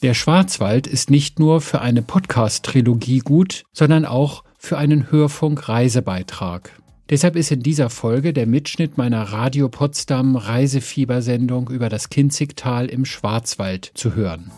Der Schwarzwald ist nicht nur für eine Podcast-Trilogie gut, sondern auch für einen Hörfunk-Reisebeitrag. Deshalb ist in dieser Folge der Mitschnitt meiner Radio Potsdam Reisefiebersendung über das Kinzigtal im Schwarzwald zu hören.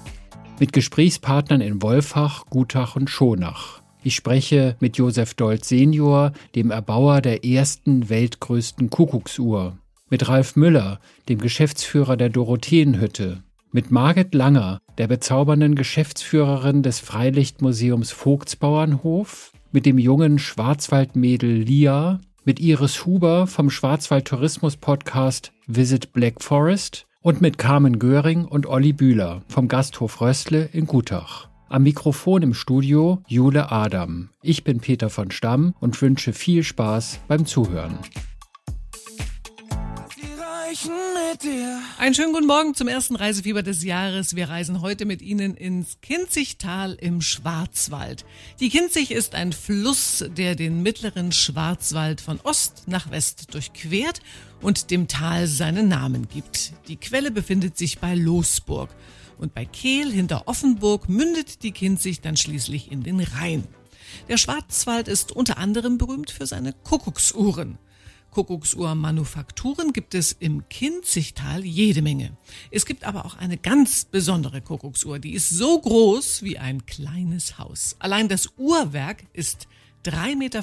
Mit Gesprächspartnern in Wolfach, Gutach und Schonach. Ich spreche mit Josef Dold Senior, dem Erbauer der ersten weltgrößten Kuckucksuhr. Mit Ralf Müller, dem Geschäftsführer der Dorotheenhütte mit Margit Langer, der bezaubernden Geschäftsführerin des Freilichtmuseums Vogtsbauernhof, mit dem jungen Schwarzwaldmädel Lia, mit Iris Huber vom Schwarzwald Tourismus Podcast Visit Black Forest und mit Carmen Göring und Olli Bühler vom Gasthof Röstle in Gutach. Am Mikrofon im Studio Jule Adam. Ich bin Peter von Stamm und wünsche viel Spaß beim Zuhören. Einen schönen guten Morgen zum ersten Reisefieber des Jahres. Wir reisen heute mit Ihnen ins Kinzigtal im Schwarzwald. Die Kinzig ist ein Fluss, der den mittleren Schwarzwald von Ost nach West durchquert und dem Tal seinen Namen gibt. Die Quelle befindet sich bei Losburg. Und bei Kehl hinter Offenburg mündet die Kinzig dann schließlich in den Rhein. Der Schwarzwald ist unter anderem berühmt für seine Kuckucksuhren. Kuckucksuhrmanufakturen gibt es im Kinzigtal jede Menge. Es gibt aber auch eine ganz besondere Kuckucksuhr, die ist so groß wie ein kleines Haus. Allein das Uhrwerk ist 3,50 Meter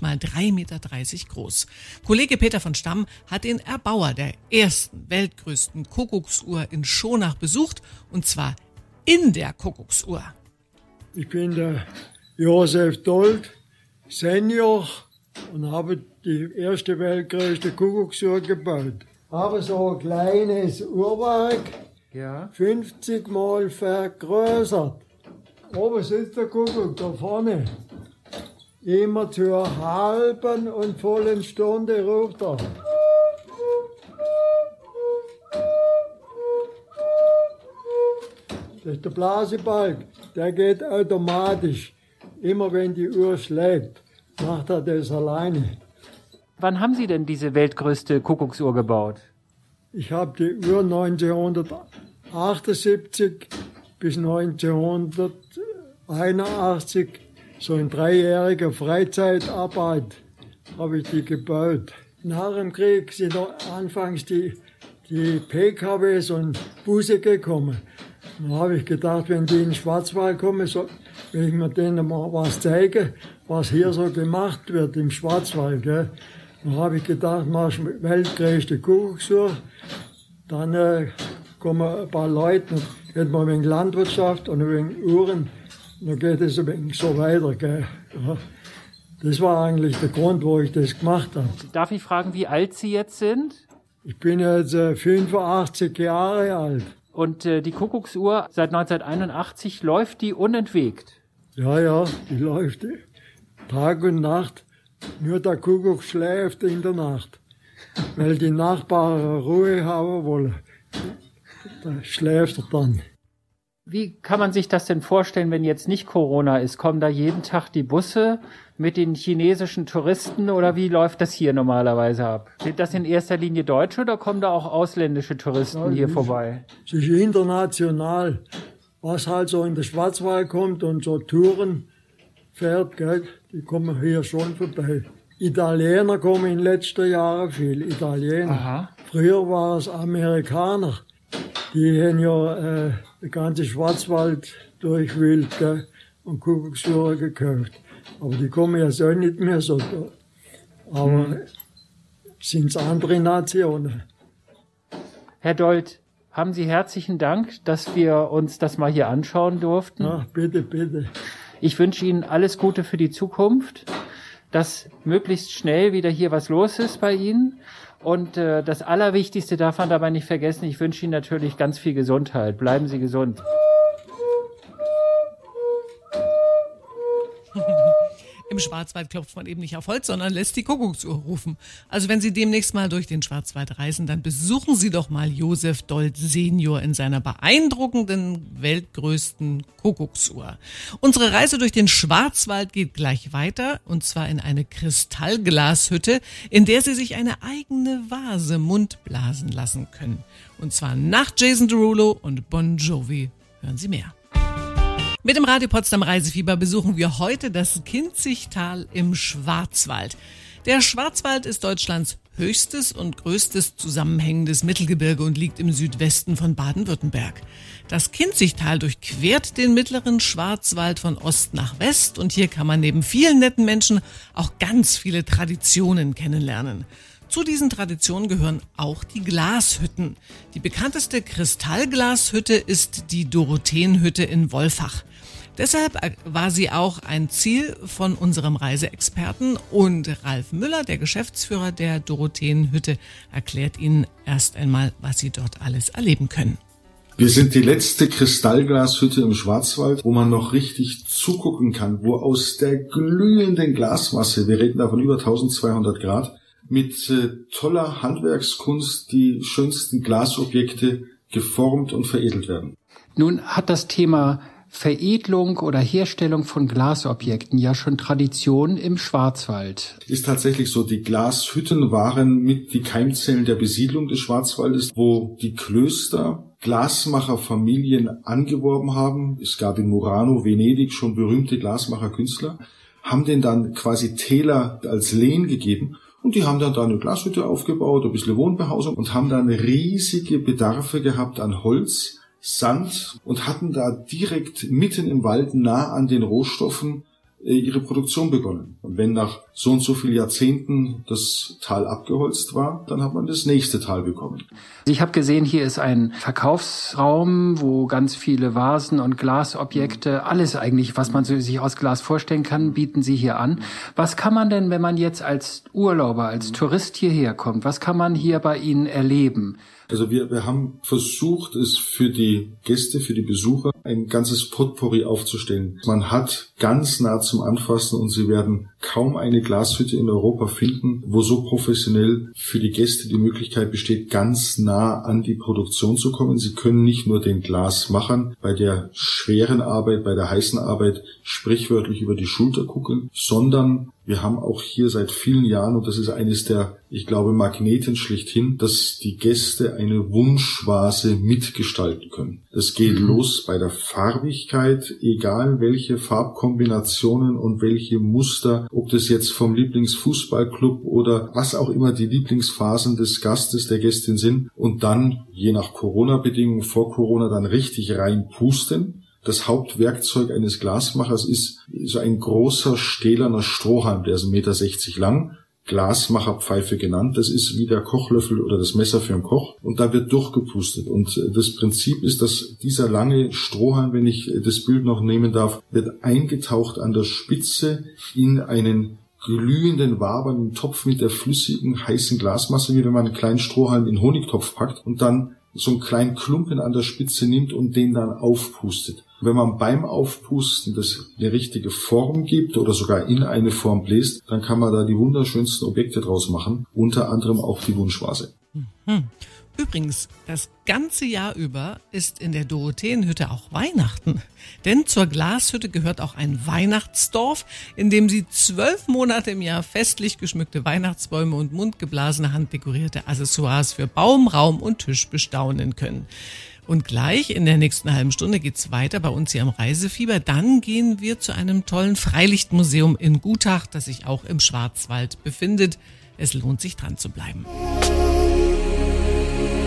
mal 3,30 Meter groß. Kollege Peter von Stamm hat den Erbauer der ersten weltgrößten Kuckucksuhr in Schonach besucht und zwar in der Kuckucksuhr. Ich bin der Josef Dold, Senior und habe die erste weltgrößte Kuckucksuhr gebaut. Habe so ein kleines Uhrwerk, ja. 50 Mal vergrößert. Oben sitzt der Kuckuck, da vorne. Immer zur halben und vollen Stunde ruft er. Das ist der Blasebalg, der geht automatisch. Immer wenn die Uhr schlägt, macht er das alleine. Wann haben Sie denn diese weltgrößte Kuckucksuhr gebaut? Ich habe die Uhr 1978 bis 1981, so in dreijähriger Freizeitarbeit, habe ich die gebaut. Nach dem Krieg sind anfangs die, die PKWs und Busse gekommen. Dann habe ich gedacht, wenn die in den Schwarzwald kommen, so, will ich mir denen mal was zeigen, was hier so gemacht wird im Schwarzwald. Gell. Dann habe ich gedacht, mach ich weltgrößte Kuckucksuhr. Dann äh, kommen ein paar Leute, dann geht man wegen Landwirtschaft und wegen Uhren. Dann geht es ein wenig so weiter. Gell. Ja. Das war eigentlich der Grund, wo ich das gemacht habe. Darf ich fragen, wie alt Sie jetzt sind? Ich bin jetzt äh, 85 Jahre alt. Und äh, die Kuckucksuhr seit 1981 läuft die unentwegt? Ja, ja, die läuft Tag und Nacht. Nur der Kuckuck schläft in der Nacht, weil die Nachbarn Ruhe haben wollen. Da schläft er dann. Wie kann man sich das denn vorstellen, wenn jetzt nicht Corona ist? Kommen da jeden Tag die Busse mit den chinesischen Touristen oder wie läuft das hier normalerweise ab? Sind das in erster Linie Deutsche oder kommen da auch ausländische Touristen ja, hier vorbei? Es ist international. Was halt so in den Schwarzwald kommt und so Touren fährt, gell, die kommen hier schon vorbei. Italiener kommen in den letzten Jahren viel, Italiener. Aha. Früher war es Amerikaner. Die haben ja äh, den ganzen Schwarzwald durchwühlt gell, und Kuckucksuhren gekauft. Aber die kommen ja so nicht mehr so. Aber hm. sind es andere Nationen. Herr Dold, haben Sie herzlichen Dank, dass wir uns das mal hier anschauen durften. Ach, bitte, bitte. Ich wünsche Ihnen alles Gute für die Zukunft, dass möglichst schnell wieder hier was los ist bei Ihnen. Und äh, das Allerwichtigste darf man dabei nicht vergessen, ich wünsche Ihnen natürlich ganz viel Gesundheit. Bleiben Sie gesund. Im Schwarzwald klopft man eben nicht auf Holz, sondern lässt die Kuckucksuhr rufen. Also wenn Sie demnächst mal durch den Schwarzwald reisen, dann besuchen Sie doch mal Josef Dold Senior in seiner beeindruckenden, weltgrößten Kuckucksuhr. Unsere Reise durch den Schwarzwald geht gleich weiter, und zwar in eine Kristallglashütte, in der Sie sich eine eigene Vase mundblasen lassen können. Und zwar nach Jason Derulo und Bon Jovi Hören Sie mehr. Mit dem Radio Potsdam Reisefieber besuchen wir heute das Kinzigtal im Schwarzwald. Der Schwarzwald ist Deutschlands höchstes und größtes zusammenhängendes Mittelgebirge und liegt im Südwesten von Baden-Württemberg. Das Kinzigtal durchquert den mittleren Schwarzwald von Ost nach West und hier kann man neben vielen netten Menschen auch ganz viele Traditionen kennenlernen. Zu diesen Traditionen gehören auch die Glashütten. Die bekannteste Kristallglashütte ist die Dorotheenhütte in Wolfach. Deshalb war sie auch ein Ziel von unserem Reiseexperten und Ralf Müller, der Geschäftsführer der Dorotheenhütte, erklärt Ihnen erst einmal, was Sie dort alles erleben können. Wir sind die letzte Kristallglashütte im Schwarzwald, wo man noch richtig zugucken kann, wo aus der glühenden Glasmasse, wir reden da von über 1200 Grad, mit äh, toller Handwerkskunst die schönsten Glasobjekte geformt und veredelt werden. Nun hat das Thema Veredelung oder Herstellung von Glasobjekten ja schon Tradition im Schwarzwald. Ist tatsächlich so, die Glashütten waren mit die Keimzellen der Besiedlung des Schwarzwaldes, wo die Klöster Glasmacherfamilien angeworben haben. Es gab in Murano, Venedig schon berühmte Glasmacherkünstler, haben denen dann quasi Täler als Lehen gegeben und die haben dann da eine Glashütte aufgebaut, ein bisschen Wohnbehausung und haben dann riesige Bedarfe gehabt an Holz, Sand und hatten da direkt mitten im Wald nah an den Rohstoffen äh, ihre Produktion begonnen. Und wenn nach so und so vielen Jahrzehnten das Tal abgeholzt war, dann hat man das nächste Tal bekommen. Ich habe gesehen, hier ist ein Verkaufsraum, wo ganz viele Vasen und Glasobjekte, alles eigentlich, was man sich aus Glas vorstellen kann, bieten Sie hier an. Was kann man denn, wenn man jetzt als Urlauber, als Tourist hierher kommt, was kann man hier bei Ihnen erleben? Also wir, wir haben versucht, es für die Gäste, für die Besucher ein ganzes Potpourri aufzustellen. Man hat ganz nah zum Anfassen und Sie werden kaum eine Glashütte in Europa finden, wo so professionell für die Gäste die Möglichkeit besteht, ganz nah an die Produktion zu kommen. Sie können nicht nur den Glasmachern bei der schweren Arbeit, bei der heißen Arbeit sprichwörtlich über die Schulter gucken, sondern wir haben auch hier seit vielen Jahren, und das ist eines der, ich glaube, Magneten schlichthin, dass die Gäste eine Wunschvase mitgestalten können. Das geht mhm. los bei der Farbigkeit, egal welche Farbkombinationen und welche Muster, ob das jetzt vom Lieblingsfußballclub oder was auch immer die Lieblingsphasen des Gastes, der Gästin sind. Und dann, je nach Corona-Bedingungen, vor Corona dann richtig reinpusten das Hauptwerkzeug eines Glasmachers ist so ein großer stählerner Strohhalm, der ist 1,60 Meter lang, Glasmacherpfeife genannt. Das ist wie der Kochlöffel oder das Messer für einen Koch. Und da wird durchgepustet. Und äh, das Prinzip ist, dass dieser lange Strohhalm, wenn ich äh, das Bild noch nehmen darf, wird eingetaucht an der Spitze in einen glühenden, wabernden Topf mit der flüssigen, heißen Glasmasse, wie wenn man einen kleinen Strohhalm in Honigtopf packt und dann so einen kleinen Klumpen an der Spitze nimmt und den dann aufpustet. Wenn man beim Aufpusten das eine richtige Form gibt oder sogar in eine Form bläst, dann kann man da die wunderschönsten Objekte draus machen, unter anderem auch die Wunschvase. Mhm. Übrigens, das ganze Jahr über ist in der Dorotheenhütte auch Weihnachten. Denn zur Glashütte gehört auch ein Weihnachtsdorf, in dem Sie zwölf Monate im Jahr festlich geschmückte Weihnachtsbäume und mundgeblasene handdekorierte Accessoires für Baum, Raum und Tisch bestaunen können. Und gleich in der nächsten halben Stunde geht's weiter bei uns hier am Reisefieber. Dann gehen wir zu einem tollen Freilichtmuseum in Gutach, das sich auch im Schwarzwald befindet. Es lohnt sich dran zu bleiben.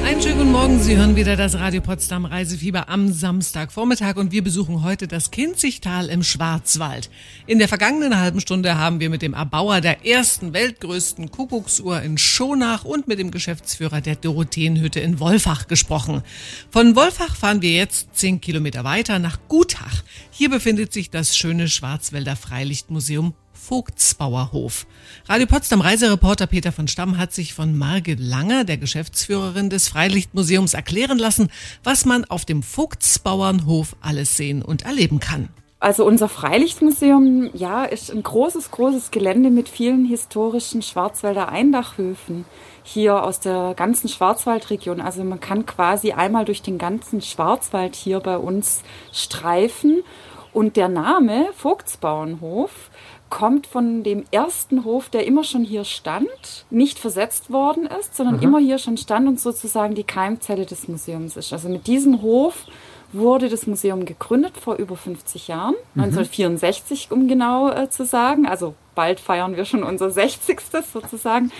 Einen schönen guten Morgen. Sie hören wieder das Radio Potsdam Reisefieber am Samstagvormittag und wir besuchen heute das Kinzigtal im Schwarzwald. In der vergangenen halben Stunde haben wir mit dem Erbauer der ersten weltgrößten Kuckucksuhr in Schonach und mit dem Geschäftsführer der Dorotheenhütte in Wolfach gesprochen. Von Wolfach fahren wir jetzt zehn Kilometer weiter nach Gutach. Hier befindet sich das schöne Schwarzwälder Freilichtmuseum Vogtsbauerhof. Radio Potsdam Reisereporter Peter von Stamm hat sich von Margit Langer, der Geschäftsführerin des Freilichtmuseums, erklären lassen, was man auf dem Vogtsbauernhof alles sehen und erleben kann. Also unser Freilichtmuseum, ja, ist ein großes, großes Gelände mit vielen historischen Schwarzwälder Eindachhöfen hier aus der ganzen Schwarzwaldregion. Also man kann quasi einmal durch den ganzen Schwarzwald hier bei uns streifen. Und der Name Vogtsbauernhof kommt von dem ersten Hof, der immer schon hier stand, nicht versetzt worden ist, sondern mhm. immer hier schon stand und sozusagen die Keimzelle des Museums ist. Also mit diesem Hof wurde das Museum gegründet vor über 50 Jahren, mhm. 1964 um genau äh, zu sagen. Also bald feiern wir schon unser 60. sozusagen.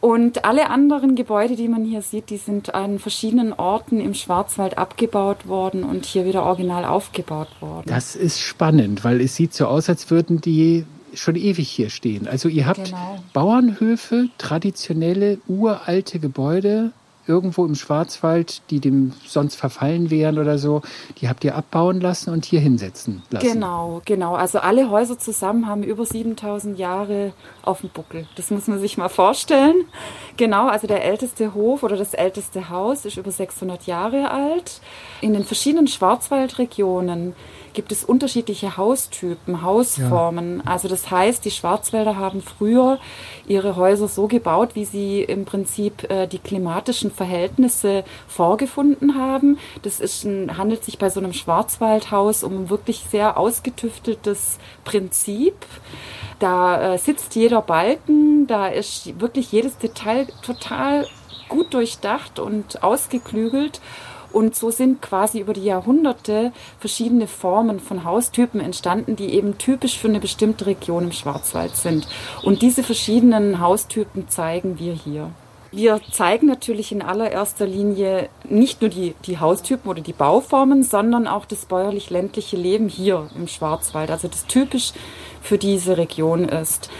Und alle anderen Gebäude, die man hier sieht, die sind an verschiedenen Orten im Schwarzwald abgebaut worden und hier wieder original aufgebaut worden. Das ist spannend, weil es sieht so aus, als würden die schon ewig hier stehen. Also ihr habt genau. Bauernhöfe, traditionelle, uralte Gebäude irgendwo im Schwarzwald, die dem sonst verfallen wären oder so, die habt ihr abbauen lassen und hier hinsetzen lassen. Genau, genau. Also alle Häuser zusammen haben über 7000 Jahre auf dem Buckel. Das muss man sich mal vorstellen. Genau, also der älteste Hof oder das älteste Haus ist über 600 Jahre alt. In den verschiedenen Schwarzwaldregionen gibt es unterschiedliche Haustypen, Hausformen. Ja. Also das heißt, die Schwarzwälder haben früher ihre Häuser so gebaut, wie sie im Prinzip äh, die klimatischen Verhältnisse vorgefunden haben. Das ist ein, handelt sich bei so einem Schwarzwaldhaus um ein wirklich sehr ausgetüfteltes Prinzip. Da äh, sitzt jeder Balken, da ist wirklich jedes Detail total gut durchdacht und ausgeklügelt. Und so sind quasi über die Jahrhunderte verschiedene Formen von Haustypen entstanden, die eben typisch für eine bestimmte Region im Schwarzwald sind. Und diese verschiedenen Haustypen zeigen wir hier. Wir zeigen natürlich in allererster Linie nicht nur die, die Haustypen oder die Bauformen, sondern auch das bäuerlich-ländliche Leben hier im Schwarzwald, also das typisch für diese Region ist.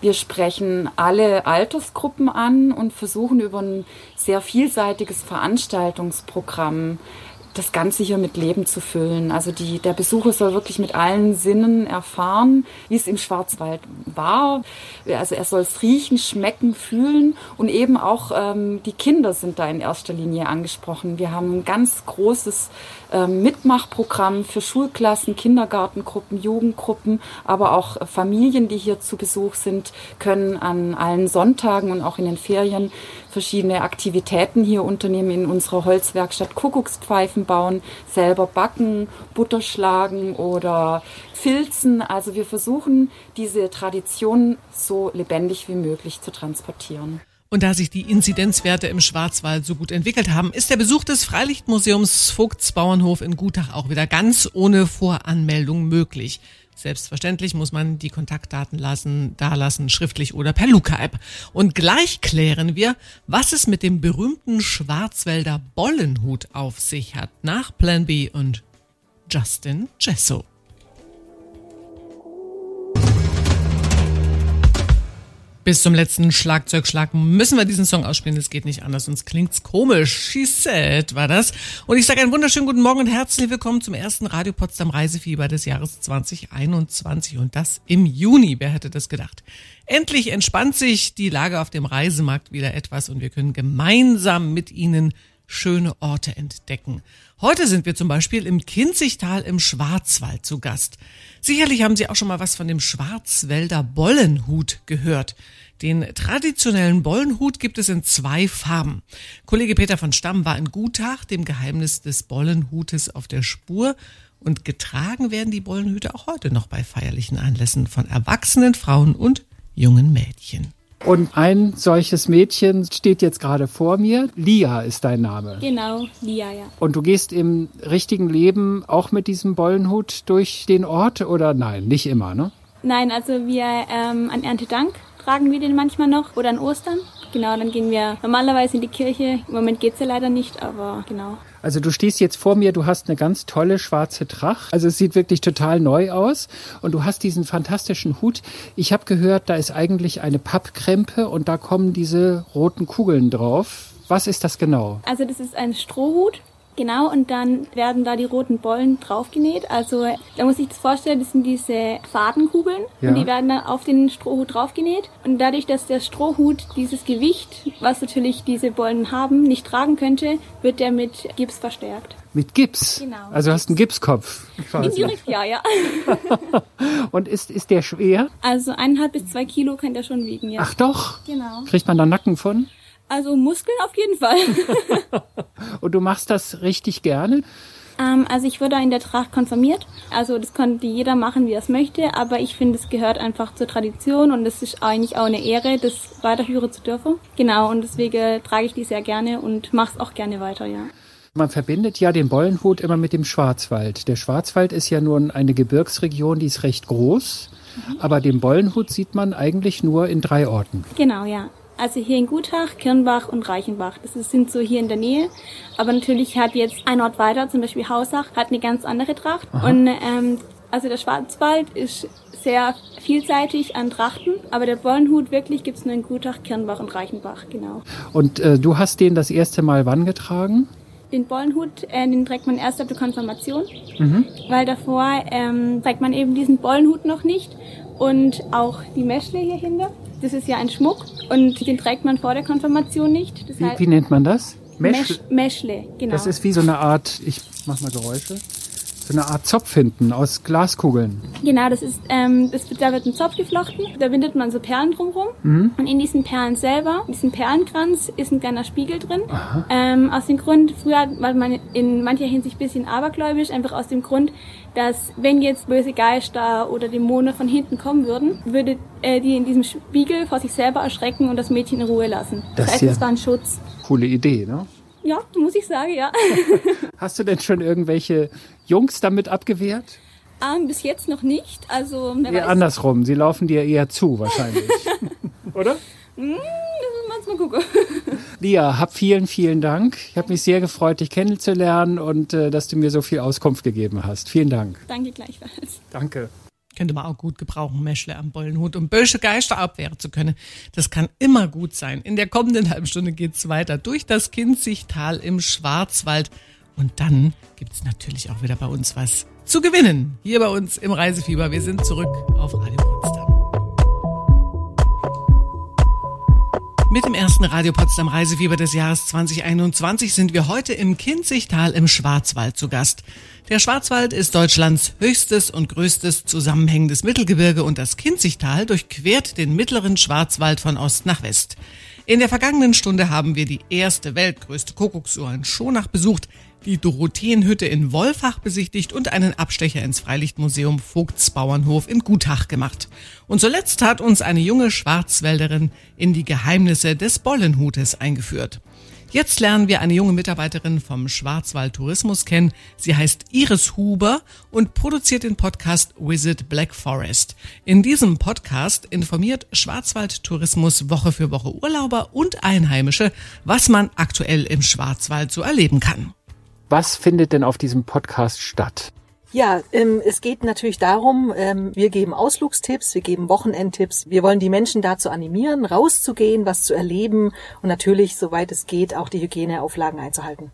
Wir sprechen alle Altersgruppen an und versuchen über ein sehr vielseitiges Veranstaltungsprogramm das Ganze hier mit Leben zu füllen. Also die, der Besucher soll wirklich mit allen Sinnen erfahren, wie es im Schwarzwald war. Also er soll es riechen, schmecken, fühlen und eben auch ähm, die Kinder sind da in erster Linie angesprochen. Wir haben ein ganz großes ähm, Mitmachprogramm für Schulklassen, Kindergartengruppen, Jugendgruppen, aber auch Familien, die hier zu Besuch sind, können an allen Sonntagen und auch in den Ferien verschiedene Aktivitäten hier unternehmen in unserer Holzwerkstatt Kuckuckspfeifen bauen, selber backen, Butter schlagen oder filzen. Also wir versuchen, diese Tradition so lebendig wie möglich zu transportieren. Und da sich die Inzidenzwerte im Schwarzwald so gut entwickelt haben, ist der Besuch des Freilichtmuseums Vogtsbauernhof in Gutach auch wieder ganz ohne Voranmeldung möglich. Selbstverständlich muss man die Kontaktdaten lassen, da lassen, schriftlich oder per Luca-App. Und gleich klären wir, was es mit dem berühmten Schwarzwälder Bollenhut auf sich hat, nach Plan B und Justin Jesso. Bis zum letzten Schlagzeugschlag müssen wir diesen Song ausspielen. Es geht nicht anders, sonst klingt's komisch. She said war das. Und ich sage einen wunderschönen guten Morgen und herzlich willkommen zum ersten Radio Potsdam Reisefieber des Jahres 2021 und das im Juni. Wer hätte das gedacht? Endlich entspannt sich die Lage auf dem Reisemarkt wieder etwas und wir können gemeinsam mit Ihnen schöne Orte entdecken. Heute sind wir zum Beispiel im Kinzigtal im Schwarzwald zu Gast. Sicherlich haben Sie auch schon mal was von dem Schwarzwälder Bollenhut gehört. Den traditionellen Bollenhut gibt es in zwei Farben. Kollege Peter von Stamm war in Gutach dem Geheimnis des Bollenhutes auf der Spur und getragen werden die Bollenhüte auch heute noch bei feierlichen Anlässen von erwachsenen Frauen und jungen Mädchen. Und ein solches Mädchen steht jetzt gerade vor mir. Lia ist dein Name. Genau, Lia, ja. Und du gehst im richtigen Leben auch mit diesem Bollenhut durch den Ort oder nein? Nicht immer, ne? Nein, also wir ähm, an Erntedank tragen wir den manchmal noch oder an Ostern. Genau, dann gehen wir normalerweise in die Kirche. Im Moment geht's ja leider nicht, aber genau. Also du stehst jetzt vor mir, du hast eine ganz tolle schwarze Tracht. Also es sieht wirklich total neu aus und du hast diesen fantastischen Hut. Ich habe gehört, da ist eigentlich eine Pappkrempe und da kommen diese roten Kugeln drauf. Was ist das genau? Also das ist ein Strohhut Genau, und dann werden da die roten Bollen draufgenäht. Also da muss ich das vorstellen, das sind diese Fadenkugeln ja. und die werden dann auf den Strohhut draufgenäht. Und dadurch, dass der Strohhut dieses Gewicht, was natürlich diese Bollen haben, nicht tragen könnte, wird der mit Gips verstärkt. Mit Gips? Genau. Also hast einen Gipskopf? Indirekt ja, ja. und ist, ist der schwer? Also eineinhalb bis zwei Kilo kann der schon wiegen, ja. Ach doch? Genau. Kriegt man da Nacken von? Also Muskeln auf jeden Fall. Und du machst das richtig gerne? Ähm, also ich wurde in der Tracht konfirmiert. Also das konnte jeder machen, wie er es möchte. Aber ich finde, es gehört einfach zur Tradition und es ist eigentlich auch eine Ehre, das weiterführen zu dürfen. Genau, und deswegen trage ich die sehr gerne und mache es auch gerne weiter, ja. Man verbindet ja den Bollenhut immer mit dem Schwarzwald. Der Schwarzwald ist ja nun eine Gebirgsregion, die ist recht groß. Mhm. Aber den Bollenhut sieht man eigentlich nur in drei Orten. Genau, ja. Also hier in Gutach, Kirnbach und Reichenbach. Das sind so hier in der Nähe. Aber natürlich hat jetzt ein Ort weiter, zum Beispiel Hausach, hat eine ganz andere Tracht. Aha. Und ähm, also der Schwarzwald ist sehr vielseitig an Trachten, aber der Bollenhut wirklich gibt's nur in Gutach, Kirnbach und Reichenbach, genau. Und äh, du hast den das erste Mal wann getragen? Den Bollenhut, äh, den trägt man erst ab der Konfirmation, mhm. weil davor ähm, trägt man eben diesen Bollenhut noch nicht und auch die Meschle hier hinter. Das ist ja ein Schmuck und den trägt man vor der Konfirmation nicht. Das wie, heißt, wie nennt man das? Mesch Meschle, genau. Das ist wie so eine Art, ich mach mal Geräusche so eine Art Zopf hinten aus Glaskugeln. Genau, das ist, ähm, das, da wird ein Zopf geflochten, da bindet man so Perlen drumherum mhm. und in diesen Perlen selber, in diesem Perlenkranz ist ein kleiner Spiegel drin. Ähm, aus dem Grund, früher war man in mancher Hinsicht ein bisschen abergläubisch, einfach aus dem Grund, dass wenn jetzt böse Geister oder Dämonen von hinten kommen würden, würde äh, die in diesem Spiegel vor sich selber erschrecken und das Mädchen in Ruhe lassen. Das, das heißt, es war ein Schutz. Coole Idee, ne? Ja, muss ich sagen, ja. Hast du denn schon irgendwelche Jungs damit abgewehrt? Ähm, bis jetzt noch nicht. Also, wer eher weiß. andersrum. Sie laufen dir eher zu, wahrscheinlich. Oder? Hm, mal gucken. Lia, hab vielen, vielen Dank. Ich habe mich sehr gefreut, dich kennenzulernen und äh, dass du mir so viel Auskunft gegeben hast. Vielen Dank. Danke gleichfalls. Danke. Könnte man auch gut gebrauchen, Meschle am Bollenhut, um böse Geister abwehren zu können. Das kann immer gut sein. In der kommenden halben Stunde geht's weiter durch das Kinzigtal im Schwarzwald. Und dann gibt's natürlich auch wieder bei uns was zu gewinnen. Hier bei uns im Reisefieber. Wir sind zurück auf Radio Potsdam. Mit dem ersten Radio Potsdam Reisefieber des Jahres 2021 sind wir heute im Kinzigtal im Schwarzwald zu Gast. Der Schwarzwald ist Deutschlands höchstes und größtes zusammenhängendes Mittelgebirge und das Kinzigtal durchquert den mittleren Schwarzwald von Ost nach West. In der vergangenen Stunde haben wir die erste weltgrößte Kuckucksuhr in Schonach besucht, die Dorotheenhütte in Wolfach besichtigt und einen Abstecher ins Freilichtmuseum Vogtsbauernhof in Gutach gemacht. Und zuletzt hat uns eine junge Schwarzwälderin in die Geheimnisse des Bollenhutes eingeführt. Jetzt lernen wir eine junge Mitarbeiterin vom Schwarzwald Tourismus kennen. Sie heißt Iris Huber und produziert den Podcast Visit Black Forest. In diesem Podcast informiert Schwarzwald Tourismus Woche für Woche Urlauber und Einheimische, was man aktuell im Schwarzwald so erleben kann. Was findet denn auf diesem Podcast statt? Ja, ähm, es geht natürlich darum, ähm, wir geben Ausflugstipps, wir geben Wochenendtipps. Wir wollen die Menschen dazu animieren, rauszugehen, was zu erleben und natürlich, soweit es geht, auch die Hygieneauflagen einzuhalten.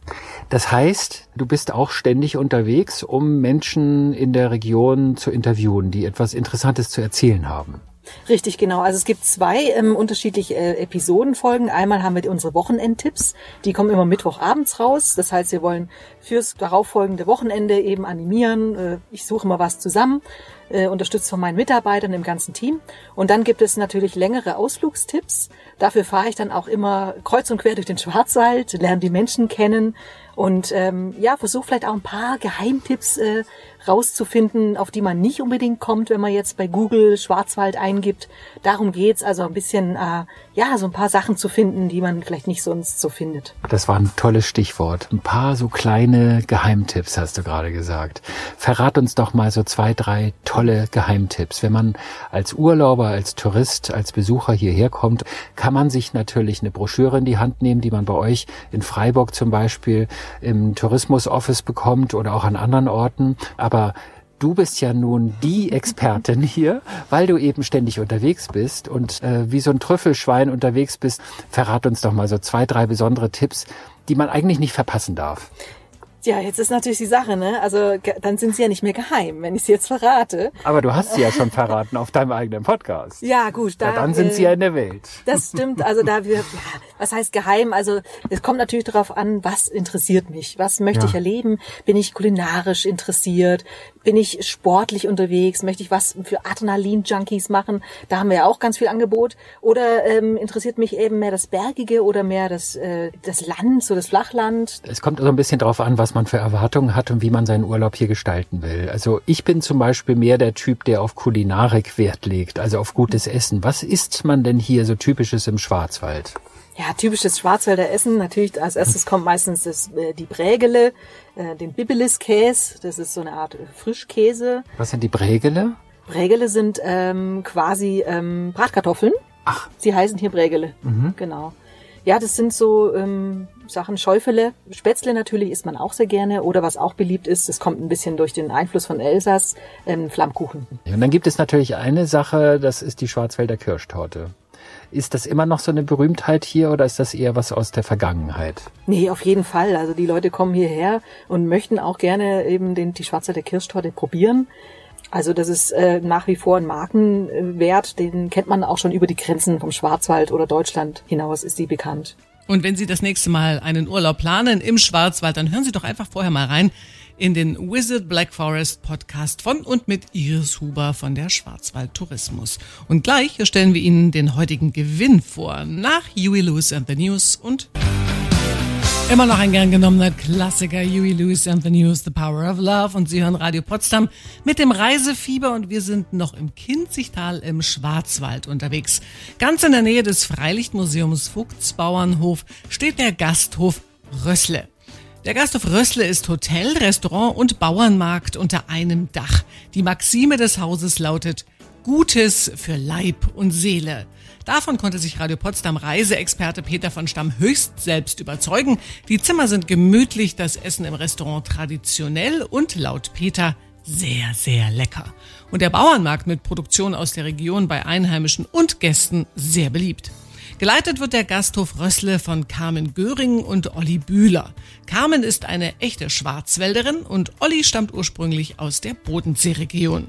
Das heißt, du bist auch ständig unterwegs, um Menschen in der Region zu interviewen, die etwas Interessantes zu erzählen haben. Richtig, genau. Also es gibt zwei ähm, unterschiedliche äh, Episodenfolgen. Einmal haben wir unsere Wochenendtipps. Die kommen immer Mittwochabends raus. Das heißt, wir wollen fürs darauffolgende Wochenende eben animieren. Äh, ich suche mal was zusammen, äh, unterstützt von meinen Mitarbeitern im ganzen Team. Und dann gibt es natürlich längere Ausflugstipps. Dafür fahre ich dann auch immer kreuz und quer durch den Schwarzwald, lerne die Menschen kennen und ähm, ja, versuche vielleicht auch ein paar Geheimtipps äh, rauszufinden, auf die man nicht unbedingt kommt, wenn man jetzt bei Google Schwarzwald eingibt. Darum geht's also ein bisschen, äh, ja, so ein paar Sachen zu finden, die man vielleicht nicht sonst so findet. Das war ein tolles Stichwort. Ein paar so kleine Geheimtipps hast du gerade gesagt. Verrat uns doch mal so zwei, drei tolle Geheimtipps. Wenn man als Urlauber, als Tourist, als Besucher hierher kommt, kann man sich natürlich eine Broschüre in die Hand nehmen, die man bei euch in Freiburg zum Beispiel im Tourismusoffice bekommt oder auch an anderen Orten. Aber aber du bist ja nun die Expertin hier, weil du eben ständig unterwegs bist und äh, wie so ein Trüffelschwein unterwegs bist. Verrat uns doch mal so zwei, drei besondere Tipps, die man eigentlich nicht verpassen darf. Ja, jetzt ist natürlich die Sache, ne? Also dann sind sie ja nicht mehr geheim, wenn ich sie jetzt verrate. Aber du hast sie ja schon verraten auf deinem eigenen Podcast. Ja, gut. Da, ja, dann sind äh, sie ja in der Welt. Das stimmt. Also da wir, ja, was heißt geheim? Also es kommt natürlich darauf an, was interessiert mich, was möchte ja. ich erleben? Bin ich kulinarisch interessiert? Bin ich sportlich unterwegs? Möchte ich was für Adrenalin-Junkies machen? Da haben wir ja auch ganz viel Angebot. Oder ähm, interessiert mich eben mehr das Bergige oder mehr das, äh, das Land, so das Flachland? Es kommt also ein bisschen darauf an, was man für Erwartungen hat und wie man seinen Urlaub hier gestalten will. Also ich bin zum Beispiel mehr der Typ, der auf Kulinarik Wert legt, also auf gutes Essen. Was isst man denn hier so typisches im Schwarzwald? Ja, typisches Schwarzwälder Essen. Natürlich als erstes kommt meistens das, äh, die Brägele, äh, den Bibelis-Käse. Das ist so eine Art Frischkäse. Was sind die Brägele? Brägele sind ähm, quasi ähm, Bratkartoffeln. Ach. Sie heißen hier Brägele. Mhm. Genau. Ja, das sind so ähm, Sachen, Schäufele. Spätzle natürlich isst man auch sehr gerne. Oder was auch beliebt ist, das kommt ein bisschen durch den Einfluss von Elsass, ähm, Flammkuchen. Und dann gibt es natürlich eine Sache, das ist die Schwarzwälder Kirschtorte. Ist das immer noch so eine Berühmtheit hier oder ist das eher was aus der Vergangenheit? Nee, auf jeden Fall. Also die Leute kommen hierher und möchten auch gerne eben den, die Schwarzwälder Kirschtorte probieren. Also das ist äh, nach wie vor ein Markenwert, den kennt man auch schon über die Grenzen vom Schwarzwald oder Deutschland hinaus ist die bekannt. Und wenn Sie das nächste Mal einen Urlaub planen im Schwarzwald, dann hören Sie doch einfach vorher mal rein in den Wizard Black Forest Podcast von und mit Iris Huber von der Schwarzwald Tourismus. Und gleich stellen wir Ihnen den heutigen Gewinn vor nach Huey Lewis and the News und Immer noch ein gern genommener Klassiker, Huey Lewis and the News, The Power of Love. Und Sie hören Radio Potsdam mit dem Reisefieber und wir sind noch im Kinzigtal im Schwarzwald unterwegs. Ganz in der Nähe des Freilichtmuseums Vogtsbauernhof steht der Gasthof Rössle. Der Gasthof Rössle ist Hotel, Restaurant und Bauernmarkt unter einem Dach. Die Maxime des Hauses lautet Gutes für Leib und Seele. Davon konnte sich Radio Potsdam Reiseexperte Peter von Stamm höchst selbst überzeugen. Die Zimmer sind gemütlich, das Essen im Restaurant traditionell und laut Peter sehr, sehr lecker. Und der Bauernmarkt mit Produktion aus der Region bei Einheimischen und Gästen sehr beliebt. Geleitet wird der Gasthof Rössle von Carmen Göring und Olli Bühler. Carmen ist eine echte Schwarzwälderin und Olli stammt ursprünglich aus der Bodenseeregion.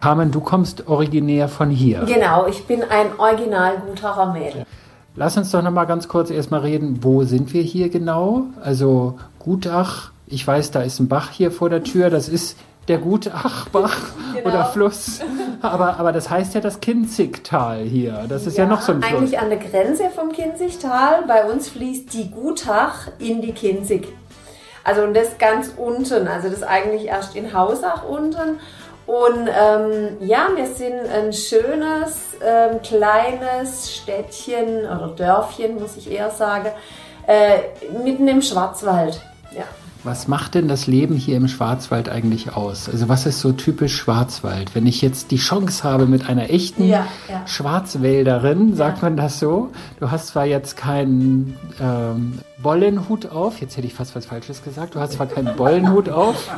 Carmen, du kommst originär von hier. Genau, ich bin ein original Gutacher Mädel. Lass uns doch noch mal ganz kurz erstmal reden, wo sind wir hier genau? Also Gutach, ich weiß, da ist ein Bach hier vor der Tür, das ist der Gutachbach Genau. oder Fluss. Aber, aber das heißt ja das Kinzigtal hier. Das ist ja, noch so ein Fluss. Eigentlich an der Grenze vom Kinzigtal. Bei uns fließt die Gutach in die Kinzig. Also und das ganz unten. Also das eigentlich erst in Hausach unten. Und ähm, ja, wir sind ein schönes, ähm, kleines Städtchen oder Dörfchen, muss ich eher sagen, äh, mitten im Schwarzwald. Ja. Was macht denn das Leben hier im Schwarzwald eigentlich aus? Also was ist so typisch Schwarzwald? Wenn ich jetzt die Chance habe mit einer echten Ja, ja. Schwarzwälderin, sagt man das so? Du hast zwar jetzt keinen ähm, Bollenhut auf, jetzt hätte ich fast was Falsches gesagt, du hast zwar keinen Bollenhut auf.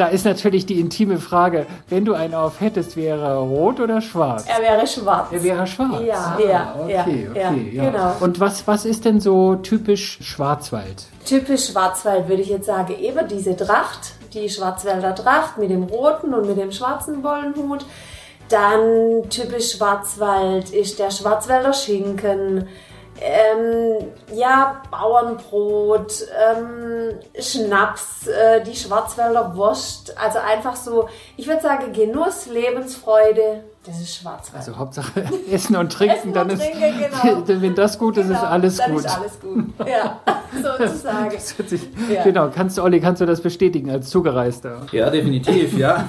da ist natürlich die intime Frage, wenn du einen auf hättest, wäre er rot oder schwarz? Er wäre schwarz. Er wäre schwarz. Ja, Ah, ja, ja, okay, ja, okay, ja. genau. Und was, was ist denn so typisch Schwarzwald? Typisch Schwarzwald würde ich jetzt sagen, eben diese Tracht, die Schwarzwälder Tracht mit dem roten und mit dem schwarzen Bollenhut. Dann typisch Schwarzwald ist der Schwarzwälder Schinken, ähm, ja, Bauernbrot, ähm, Schnaps, äh, die Schwarzwälder Wurst. Also einfach so, ich würde sagen, Genuss, Lebensfreude, das ist Schwarzwald. Also Hauptsache Essen und Trinken, Essen dann und ist, Trinken, genau. wenn das gut ist, ist Genau, alles dann gut. ist alles gut. Ja, sozusagen. Sich, Ja. Genau, kannst du, Olli, kannst du das bestätigen als Zugereister? Ja, definitiv, ja.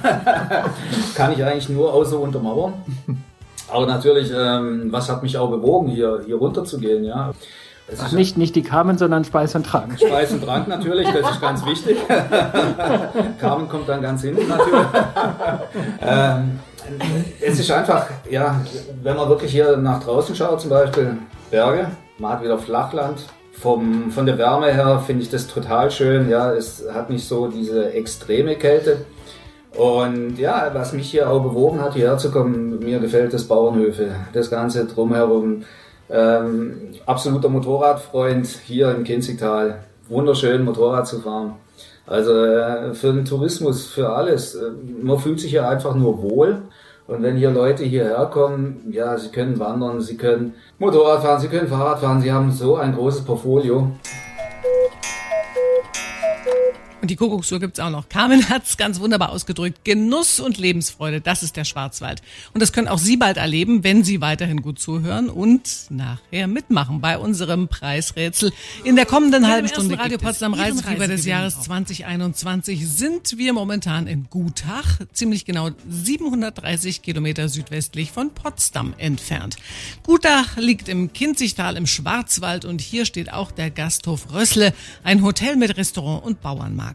Kann ich eigentlich nur außer untermauern. Aber natürlich, ähm, was hat mich auch bewogen, hier, hier runter zu gehen, ja. Es Ach, nicht, nicht die Carmen, sondern Speis und Trank. Speis und Trank natürlich, das ist ganz wichtig. Carmen kommt dann ganz hinten natürlich. ähm, es ist einfach, ja, wenn man wirklich hier nach draußen schaut, zum Beispiel Berge, man hat wieder Flachland. Vom, von der Wärme her finde ich das total schön. Ja, es hat nicht so diese extreme Kälte. Und ja, was mich hier auch bewogen hat, hierher zu kommen, mir gefällt das Bauernhöfe, das Ganze drumherum. Ähm, absoluter Motorradfreund hier im Kinzigtal. Wunderschön Motorrad zu fahren. Also äh, für den Tourismus, für alles. Äh, man fühlt sich hier einfach nur wohl. Und wenn hier Leute hierher kommen, ja, sie können wandern, sie können Motorrad fahren, sie können Fahrrad fahren, sie haben so ein großes Portfolio. Und die Kuckucksuhr gibt's auch noch. Carmen hat's ganz wunderbar ausgedrückt. Genuss und Lebensfreude, das ist der Schwarzwald. Und das können auch Sie bald erleben, wenn Sie weiterhin gut zuhören und nachher mitmachen bei unserem Preisrätsel. In der kommenden halben Stunde Radio Potsdam Reisefieber des Jahres 2021 sind wir momentan in Gutach, ziemlich genau 730 Kilometer südwestlich von Potsdam entfernt. Gutach liegt im Kinzigtal im Schwarzwald und hier steht auch der Gasthof Rössle, ein Hotel mit Restaurant und Bauernmarkt.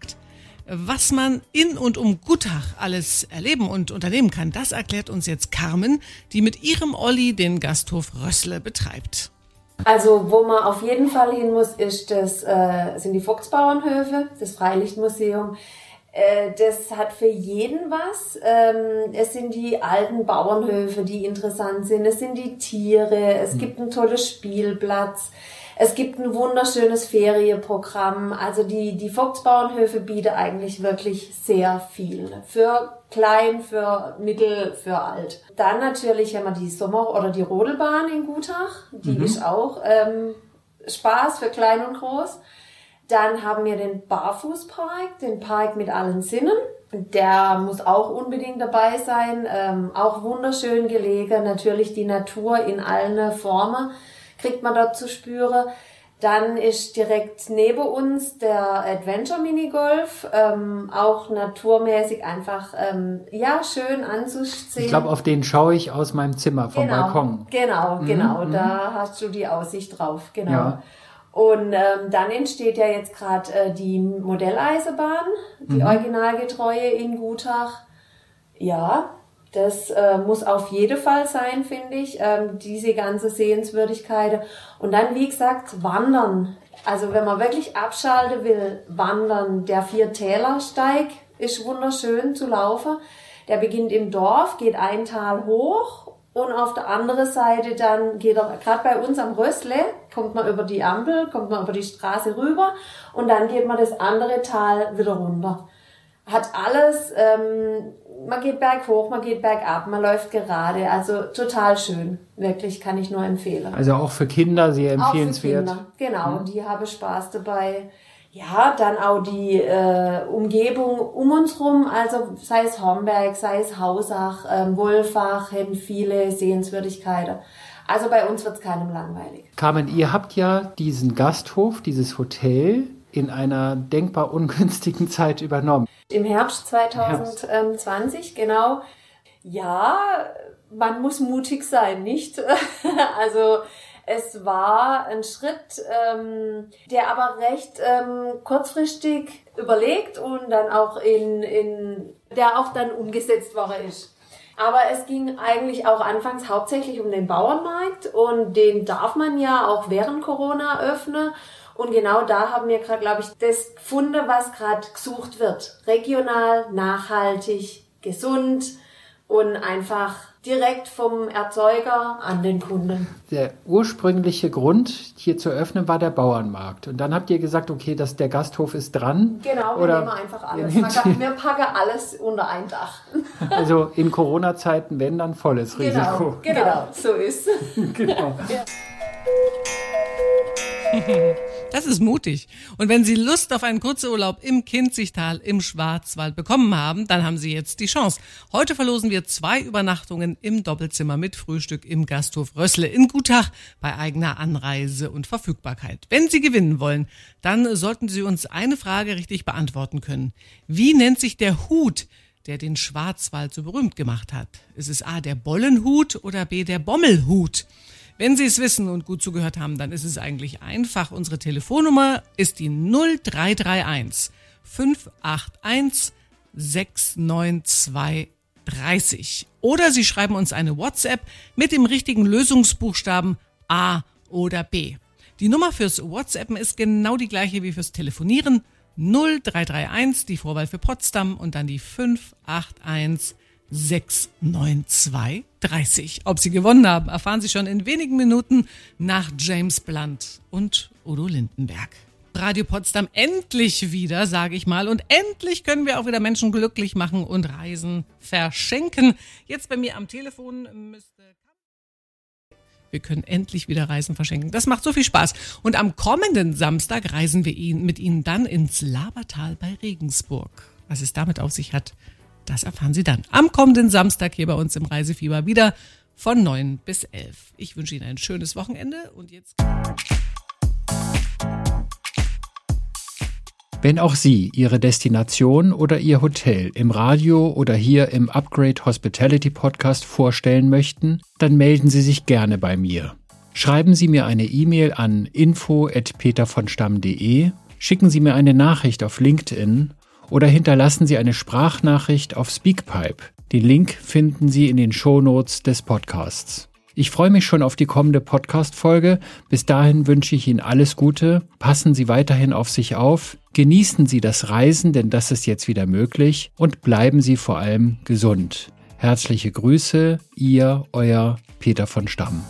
Was man in und um Gutach alles erleben und unternehmen kann, das erklärt uns jetzt Carmen, die mit ihrem Olli den Gasthof Rössle betreibt. Also wo man auf jeden Fall hin muss, ist das, äh, sind die Fuchsbauernhöfe, das Freilichtmuseum. Äh, das hat für jeden was. Ähm, es sind die alten Bauernhöfe, die interessant sind. Es sind die Tiere. Es mhm. gibt einen tollen Spielplatz. Es gibt ein wunderschönes Ferienprogramm. Also die, die Vogtsbauernhöfe bieten eigentlich wirklich sehr viel. Für klein, für mittel, für alt. Dann natürlich haben wir die Sommer- oder die Rodelbahn in Gutach. Die mhm. ist auch ähm, Spaß für klein und groß. Dann haben wir den Barfußpark, den Park mit allen Sinnen. Der muss auch unbedingt dabei sein. Ähm, auch wunderschön gelegen. Natürlich die Natur in allen Formen kriegt man dort zu spüren. Dann ist direkt neben uns der Adventure Minigolf, ähm, auch naturmäßig einfach ähm, ja schön anzusehen. Ich glaube, auf den schaue ich aus meinem Zimmer vom genau, Balkon. Genau, mhm, genau, mhm. da hast du die Aussicht drauf, genau. Ja. Und ähm, dann entsteht ja jetzt gerade äh, die Modelleisenbahn, die mhm. originalgetreue in Gutach. Ja, das äh, muss auf jeden Fall sein, finde ich, ähm, diese ganze Sehenswürdigkeit. Und dann, wie gesagt, wandern. Also wenn man wirklich abschalten will, wandern. Der Viertälersteig ist wunderschön zu laufen. Der beginnt im Dorf, geht ein Tal hoch und auf der anderen Seite dann geht er, gerade bei uns am Rössle, kommt man über die Ampel, kommt man über die Straße rüber und dann geht man das andere Tal wieder runter. Hat alles ähm, man geht berghoch, man geht bergab, man läuft gerade. Also total schön. Wirklich kann ich nur empfehlen. Also auch für Kinder sehr empfehlenswert. Auch für Kinder, genau. Mhm. Die haben Spaß dabei. Ja, dann auch die äh, Umgebung um uns rum, also sei es Homberg, sei es Hausach, ähm, Wolfach, haben viele Sehenswürdigkeiten. Also bei uns wird es keinem langweilig. Carmen, ihr habt ja diesen Gasthof, dieses Hotel in einer denkbar ungünstigen Zeit übernommen. Im Herbst 2020, Herbst. genau. Ja, man muss mutig sein, nicht? also es war ein Schritt, ähm, der aber recht ähm, kurzfristig überlegt und dann auch in, in der auch dann umgesetzt worden ist. Aber es ging eigentlich auch anfangs hauptsächlich um den Bauernmarkt und den darf man ja auch während Corona öffnen. Und genau da haben wir gerade, glaube ich, das gefunden, was gerade gesucht wird. Regional, nachhaltig, gesund und einfach direkt vom Erzeuger an den Kunden. Der ursprüngliche Grund, hier zu öffnen, war der Bauernmarkt. Und dann habt ihr gesagt, okay, dass der Gasthof ist dran. Genau, wir Oder nehmen einfach alles. Wir packen alles unter ein Dach. Also in Corona-Zeiten, wenn dann volles genau, Risiko. Genau, genau, so ist. genau. Ja. Das ist mutig. Und wenn Sie Lust auf einen kurzen Urlaub im Kinzigtal im Schwarzwald bekommen haben, dann haben Sie jetzt die Chance. Heute verlosen wir zwei Übernachtungen im Doppelzimmer mit Frühstück im Gasthof Rössle in Gutach bei eigener Anreise und Verfügbarkeit. Wenn Sie gewinnen wollen, dann sollten Sie uns eine Frage richtig beantworten können. Wie nennt sich der Hut, der den Schwarzwald so berühmt gemacht hat? Ist es A der Bollenhut oder B der Bommelhut? Wenn Sie es wissen und gut zugehört haben, dann ist es eigentlich einfach. Unsere Telefonnummer ist die 0331 581 69230. Oder Sie schreiben uns eine WhatsApp mit dem richtigen Lösungsbuchstaben A oder B. Die Nummer fürs WhatsAppen ist genau die gleiche wie fürs Telefonieren. 0331, die Vorwahl für Potsdam und dann die 581 69230. Ob Sie gewonnen haben, erfahren Sie schon in wenigen Minuten nach James Blunt und Udo Lindenberg. Radio Potsdam endlich wieder, sage ich mal. Und endlich können wir auch wieder Menschen glücklich machen und Reisen verschenken. Jetzt bei mir am Telefon müsste Wir können endlich wieder Reisen verschenken. Das macht so viel Spaß. Und am kommenden Samstag reisen wir mit Ihnen dann ins Labertal bei Regensburg. Was es damit auf sich hat, das erfahren Sie dann am kommenden Samstag hier bei uns im Reisefieber wieder von 9 bis 11. Ich wünsche Ihnen ein schönes Wochenende und jetzt. Wenn auch Sie Ihre Destination oder Ihr Hotel im Radio oder hier im Upgrade Hospitality Podcast vorstellen möchten, dann melden Sie sich gerne bei mir. Schreiben Sie mir eine E-Mail an info@petervonstamm.de, schicken Sie mir eine Nachricht auf LinkedIn oder hinterlassen Sie eine Sprachnachricht auf Speakpipe. Den Link finden Sie in den Shownotes des Podcasts. Ich freue mich schon auf die kommende Podcast-Folge. Bis dahin wünsche ich Ihnen alles Gute. Passen Sie weiterhin auf sich auf. Genießen Sie das Reisen, denn das ist jetzt wieder möglich. Und bleiben Sie vor allem gesund. Herzliche Grüße, Ihr, Euer Peter von Stamm.